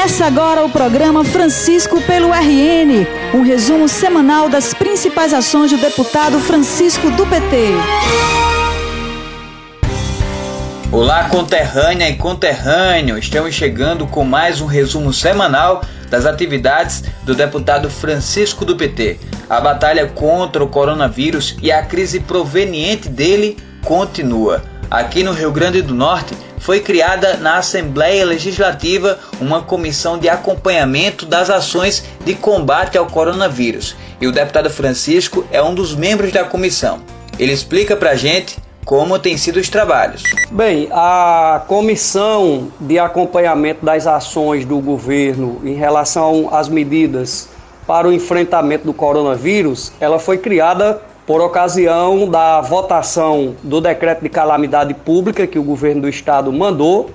Começa agora o programa Francisco pelo RN, um resumo semanal das principais ações do deputado Francisco do PT. Olá, conterrânea e conterrâneo! Estamos chegando com mais um resumo semanal das atividades do deputado Francisco do PT. A batalha contra o coronavírus e a crise proveniente dele continua. Aqui no Rio Grande do Norte, foi criada na Assembleia Legislativa uma comissão de acompanhamento das ações de combate ao coronavírus. E o deputado Francisco é um dos membros da comissão. Ele explica pra gente como têm sido os trabalhos. Bem, a comissão de acompanhamento das ações do governo em relação às medidas para o enfrentamento do coronavírus, ela foi criada por ocasião da votação do decreto de calamidade pública que o governo do estado mandou.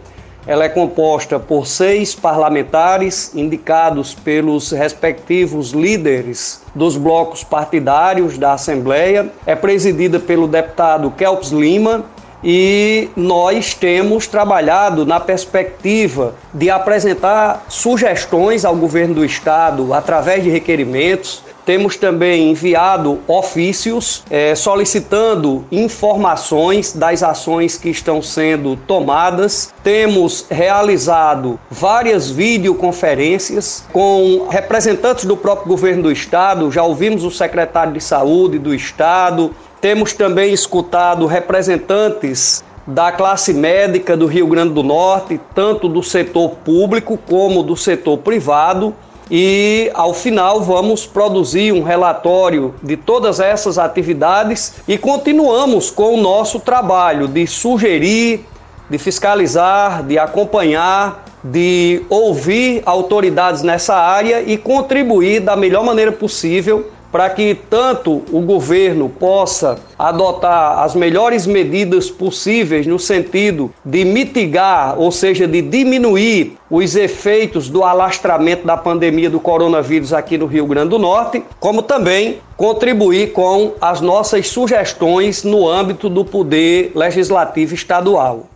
Ela é composta por seis parlamentares indicados pelos respectivos líderes dos blocos partidários da Assembleia. É presidida pelo deputado Kelps Lima, e nós temos trabalhado na perspectiva de apresentar sugestões ao governo do estado através de requerimentos temos também enviado ofícios é, solicitando informações das ações que estão sendo tomadas. Temos realizado várias videoconferências com representantes do próprio governo do estado. Já ouvimos o secretário de saúde do estado. Temos também escutado representantes da classe médica do Rio Grande do Norte, tanto do setor público como do setor privado e ao final vamos produzir um relatório de todas essas atividades e continuamos com o nosso trabalho de sugerir, de fiscalizar, de acompanhar, de ouvir autoridades nessa área e contribuir da melhor maneira possível para que tanto o governo possa adotar as melhores medidas possíveis no sentido de mitigar, ou seja, de diminuir os efeitos do alastramento da pandemia do coronavírus aqui no Rio Grande do Norte, como também contribuir com as nossas sugestões no âmbito do poder legislativo estadual.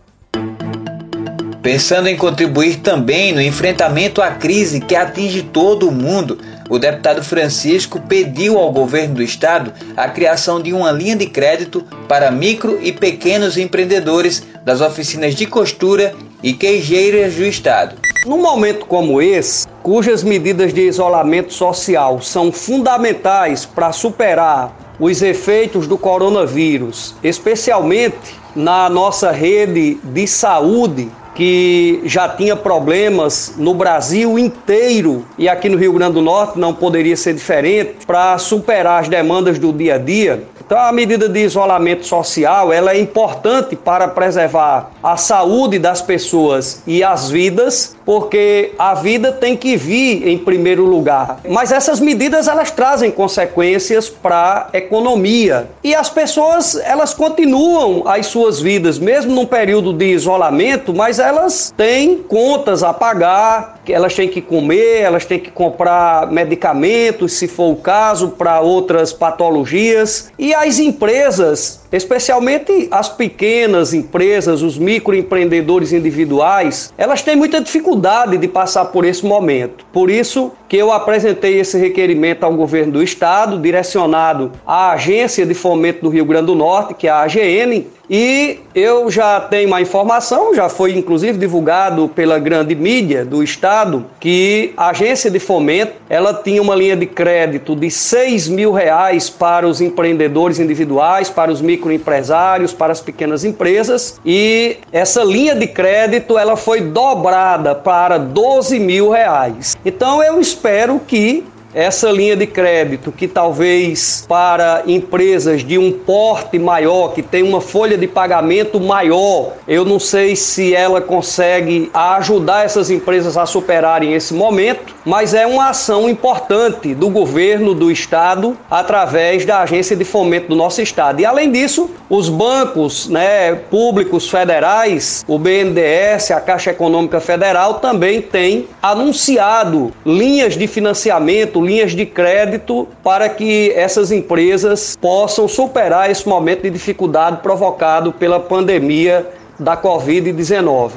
Pensando em contribuir também no enfrentamento à crise que atinge todo o mundo, o deputado Francisco pediu ao governo do estado a criação de uma linha de crédito para micro e pequenos empreendedores das oficinas de costura e queijeiras do estado. Num momento como esse, cujas medidas de isolamento social são fundamentais para superar os efeitos do coronavírus, especialmente na nossa rede de saúde, que já tinha problemas no Brasil inteiro e aqui no Rio Grande do Norte não poderia ser diferente para superar as demandas do dia a dia. Então a medida de isolamento social, ela é importante para preservar a saúde das pessoas e as vidas, porque a vida tem que vir em primeiro lugar. Mas essas medidas elas trazem consequências para a economia e as pessoas elas continuam as suas vidas mesmo num período de isolamento, mas elas têm contas a pagar, elas têm que comer, elas têm que comprar medicamentos, se for o caso, para outras patologias. E as empresas, especialmente as pequenas empresas, os microempreendedores individuais, elas têm muita dificuldade de passar por esse momento. Por isso que eu apresentei esse requerimento ao governo do estado, direcionado à Agência de Fomento do Rio Grande do Norte, que é a AGN, e eu já tenho uma informação, já foi inclusive divulgado pela grande mídia do estado, que a agência de fomento ela tinha uma linha de crédito de 6 mil reais para os empreendedores individuais, para os microempresários, para as pequenas empresas, e essa linha de crédito ela foi dobrada para 12 mil reais. Então eu espero que essa linha de crédito que talvez para empresas de um porte maior, que tem uma folha de pagamento maior, eu não sei se ela consegue ajudar essas empresas a superarem esse momento, mas é uma ação importante do governo do estado através da agência de fomento do nosso estado. E além disso, os bancos, né, públicos federais, o BNDES, a Caixa Econômica Federal também têm anunciado linhas de financiamento linhas de crédito para que essas empresas possam superar esse momento de dificuldade provocado pela pandemia da Covid-19.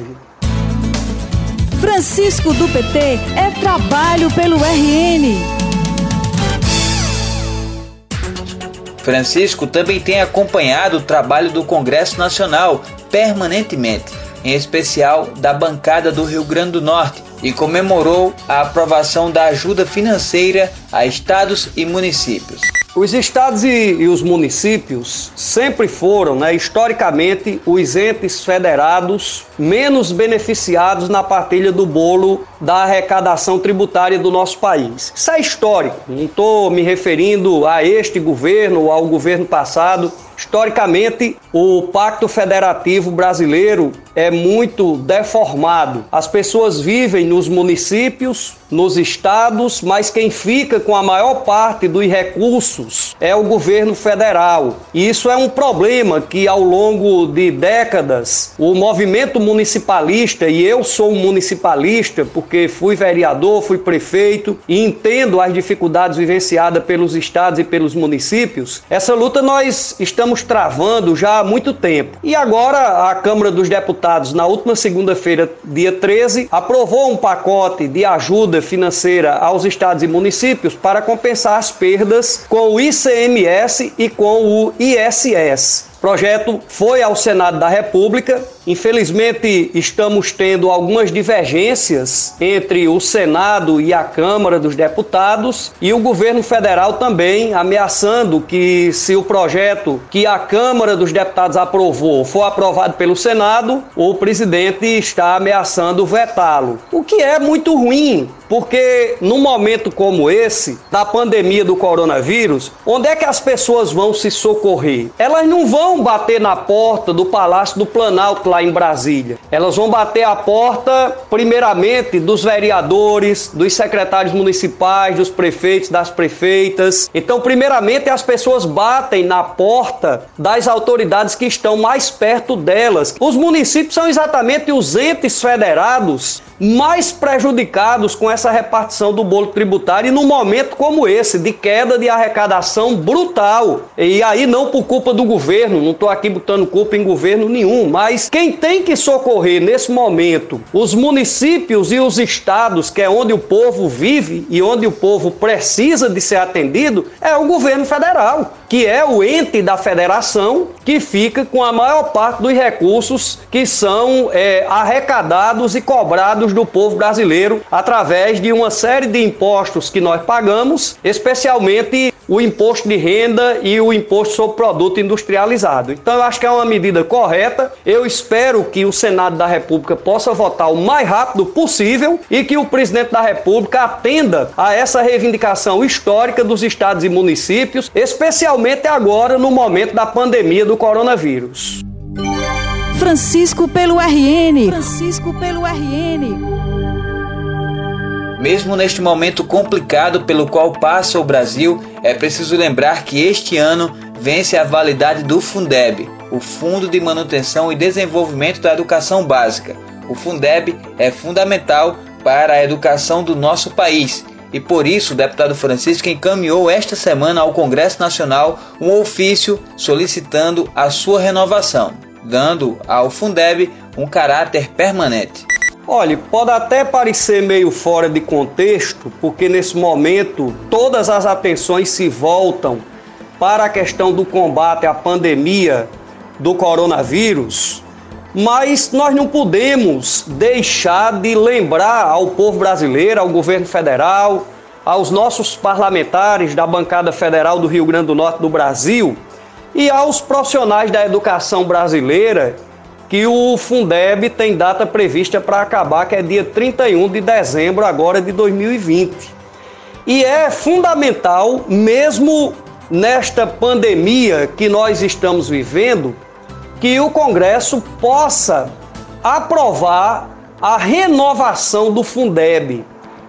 Francisco do PT é trabalho pelo RN. Francisco também tem acompanhado o trabalho do Congresso Nacional permanentemente, em especial da bancada do Rio Grande do Norte, e comemorou a aprovação da ajuda financeira a estados e municípios. Os estados e, e, os municípios sempre foram, né, historicamente, os entes federados menos beneficiados na partilha do bolo da arrecadação tributária do nosso país. Isso é histórico, não estou me referindo a este governo ou ao governo passado. Historicamente, o Pacto Federativo Brasileiro é muito deformado. As pessoas vivem nos municípios, nos estados, mas quem fica com a maior parte dos recursos é o governo federal. E isso é um problema que ao longo de décadas o movimento municipalista, e eu sou um municipalista porque fui vereador, fui prefeito e entendo as dificuldades vivenciadas pelos estados e pelos municípios, essa luta nós estamos travando já há muito tempo. E agora a Câmara dos Deputados, na última segunda-feira, dia 13, aprovou um pacote de ajuda financeira aos estados e municípios para compensar as perdas com o ICMS e com o ISS projeto foi ao Senado da República. Infelizmente, estamos tendo algumas divergências entre o Senado e a Câmara dos Deputados e o governo federal também ameaçando que, se o projeto que a Câmara dos Deputados aprovou for aprovado pelo Senado, o presidente está ameaçando vetá-lo. O que é muito ruim, porque num momento como esse, da pandemia do coronavírus, onde é que as pessoas vão se socorrer? Elas não vão bater na porta do Palácio do Planalto lá em Brasília. Elas vão bater a porta, primeiramente, dos vereadores, dos secretários municipais, dos prefeitos, das prefeitas. Então, primeiramente, as pessoas batem na porta das autoridades que estão mais perto delas. Os municípios são exatamente os entes federados mais prejudicados com essa repartição do bolo tributário e num momento como esse, de queda de arrecadação brutal. E aí não por culpa do governo, não estou aqui botando culpa em governo nenhum, mas quem tem que socorrer nesse momento os municípios e os estados, que é onde o povo vive e onde o povo precisa de ser atendido, é o governo federal, que é o ente da federação que fica com a maior parte dos recursos que são é, arrecadados e cobrados do povo brasileiro através de uma série de impostos que nós pagamos, especialmente o imposto de renda e o imposto sobre produto industrializado. Então eu acho que é uma medida correta. Eu espero que o Senado da República possa votar o mais rápido possível e que o presidente da República atenda a essa reivindicação histórica dos estados e municípios, especialmente agora no momento da pandemia do coronavírus. Francisco pelo RN. Francisco pelo RN. Mesmo neste momento complicado pelo qual passa o Brasil, é preciso lembrar que este ano vence a validade do Fundeb, o Fundo de Manutenção e Desenvolvimento da Educação Básica. O Fundeb é fundamental para a educação do nosso país e por isso o deputado Francisco encaminhou esta semana ao Congresso Nacional um ofício solicitando a sua renovação dando ao Fundeb um caráter permanente. Olha, pode até parecer meio fora de contexto, porque nesse momento todas as atenções se voltam para a questão do combate à pandemia do coronavírus, mas nós não podemos deixar de lembrar ao povo brasileiro, ao governo federal, aos nossos parlamentares da bancada federal do Rio Grande do Norte do Brasil, e aos profissionais da educação brasileira que o Fundeb tem data prevista para acabar, que é dia 31 de dezembro agora de 2020. E é fundamental, mesmo nesta pandemia que nós estamos vivendo, que o Congresso possa aprovar a renovação do Fundeb.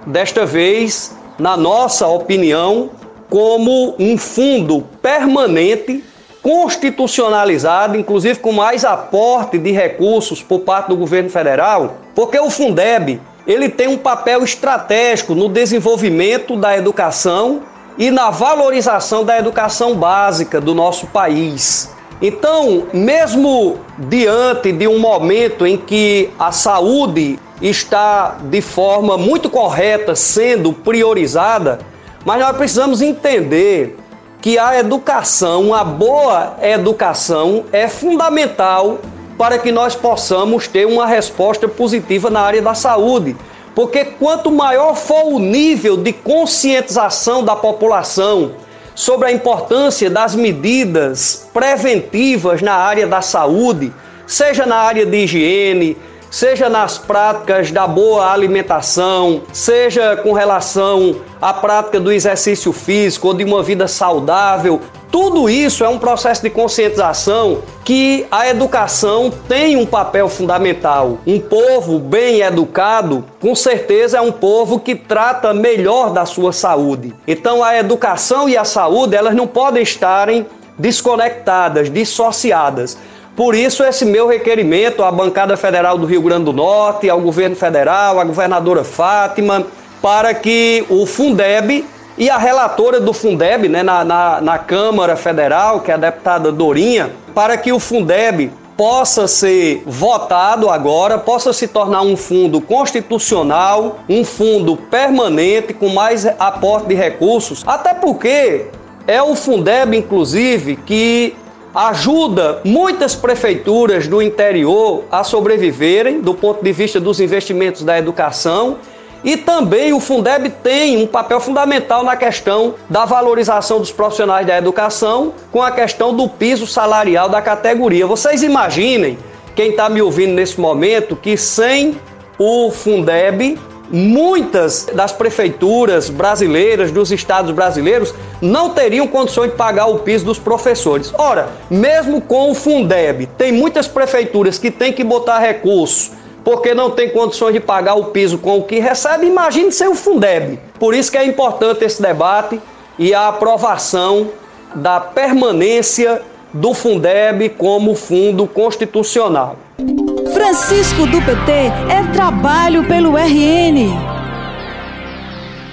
Desta vez, na nossa opinião, como um fundo permanente constitucionalizado, inclusive com mais aporte de recursos por parte do governo federal, porque o Fundeb ele tem um papel estratégico no desenvolvimento da educação e na valorização da educação básica do nosso país. Então, mesmo diante de um momento em que a saúde está de forma muito correta sendo priorizada, mas nós precisamos entender que a educação, a boa educação, é fundamental para que nós possamos ter uma resposta positiva na área da saúde. Porque quanto maior for o nível de conscientização da população sobre a importância das medidas preventivas na área da saúde, seja na área de higiene, seja nas práticas da boa alimentação, seja com relação à prática do exercício físico ou de uma vida saudável. Tudo isso é um processo de conscientização que a educação tem um papel fundamental. Um povo bem educado, com certeza, é um povo que trata melhor da sua saúde. Então, a educação e a saúde, elas não podem estarem desconectadas, dissociadas. Por isso, esse meu requerimento à bancada federal do Rio Grande do Norte, ao governo federal, à governadora Fátima, para que o Fundeb e a relatora do Fundeb né, na, na, na Câmara Federal, que é a deputada Dorinha, para que o Fundeb possa ser votado agora, possa se tornar um fundo constitucional, um fundo permanente com mais aporte de recursos, até porque é o Fundeb, inclusive, que ajuda muitas prefeituras do interior a sobreviverem do ponto de vista dos investimentos da educação. E também o Fundeb tem um papel fundamental na questão da valorização dos profissionais da educação, com a questão do piso salarial da categoria. Vocês imaginem, quem está me ouvindo nesse momento, que sem o Fundeb muitas das prefeituras brasileiras, dos estados brasileiros, não teriam condições de pagar o piso dos professores. Ora, mesmo com o Fundeb, tem muitas prefeituras que têm que botar recurso porque não tem condições de pagar o piso com o que recebe, imagine sem o Fundeb. Por isso que é importante esse debate e a aprovação da permanência do Fundeb como fundo constitucional. Francisco do PT é trabalho pelo RN.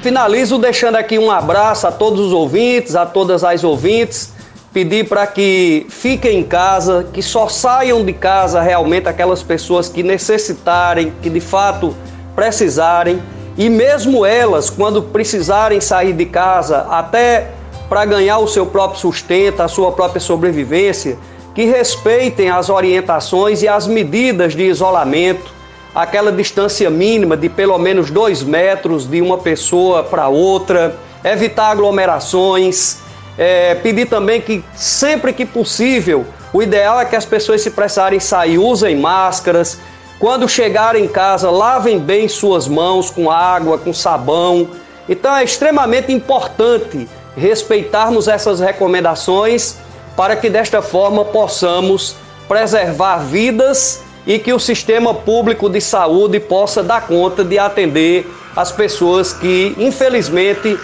Finalizo deixando aqui um abraço a todos os ouvintes, a todas as ouvintes. Pedir para que fiquem em casa, que só saiam de casa realmente aquelas pessoas que necessitarem, que de fato precisarem. E mesmo elas, quando precisarem sair de casa, até para ganhar o seu próprio sustento, a sua própria sobrevivência, que respeitem as orientações e as medidas de isolamento, aquela distância mínima de pelo menos dois metros de uma pessoa para outra, evitar aglomerações, é, pedir também que sempre que possível, o ideal é que as pessoas se precisarem sair, usem máscaras, quando chegarem em casa, lavem bem suas mãos com água, com sabão. Então é extremamente importante respeitarmos essas recomendações para que desta forma possamos preservar vidas e que o sistema público de saúde possa dar conta de atender as pessoas que, infelizmente,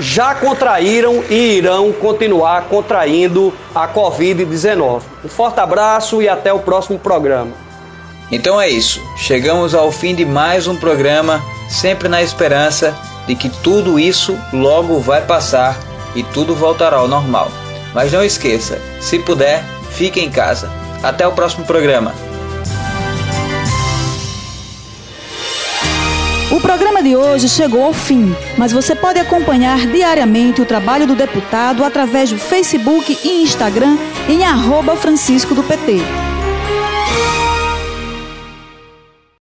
já contraíram e irão continuar contraindo a Covid-19. Um forte abraço e até o próximo programa. Então é isso. Chegamos ao fim de mais um programa, sempre na esperança de que tudo isso logo vai passar e tudo voltará ao normal. Mas não esqueça, se puder, fique em casa. Até o próximo programa. O programa de hoje chegou ao fim, mas você pode acompanhar diariamente o trabalho do deputado através do Facebook e Instagram em arroba Francisco do PT.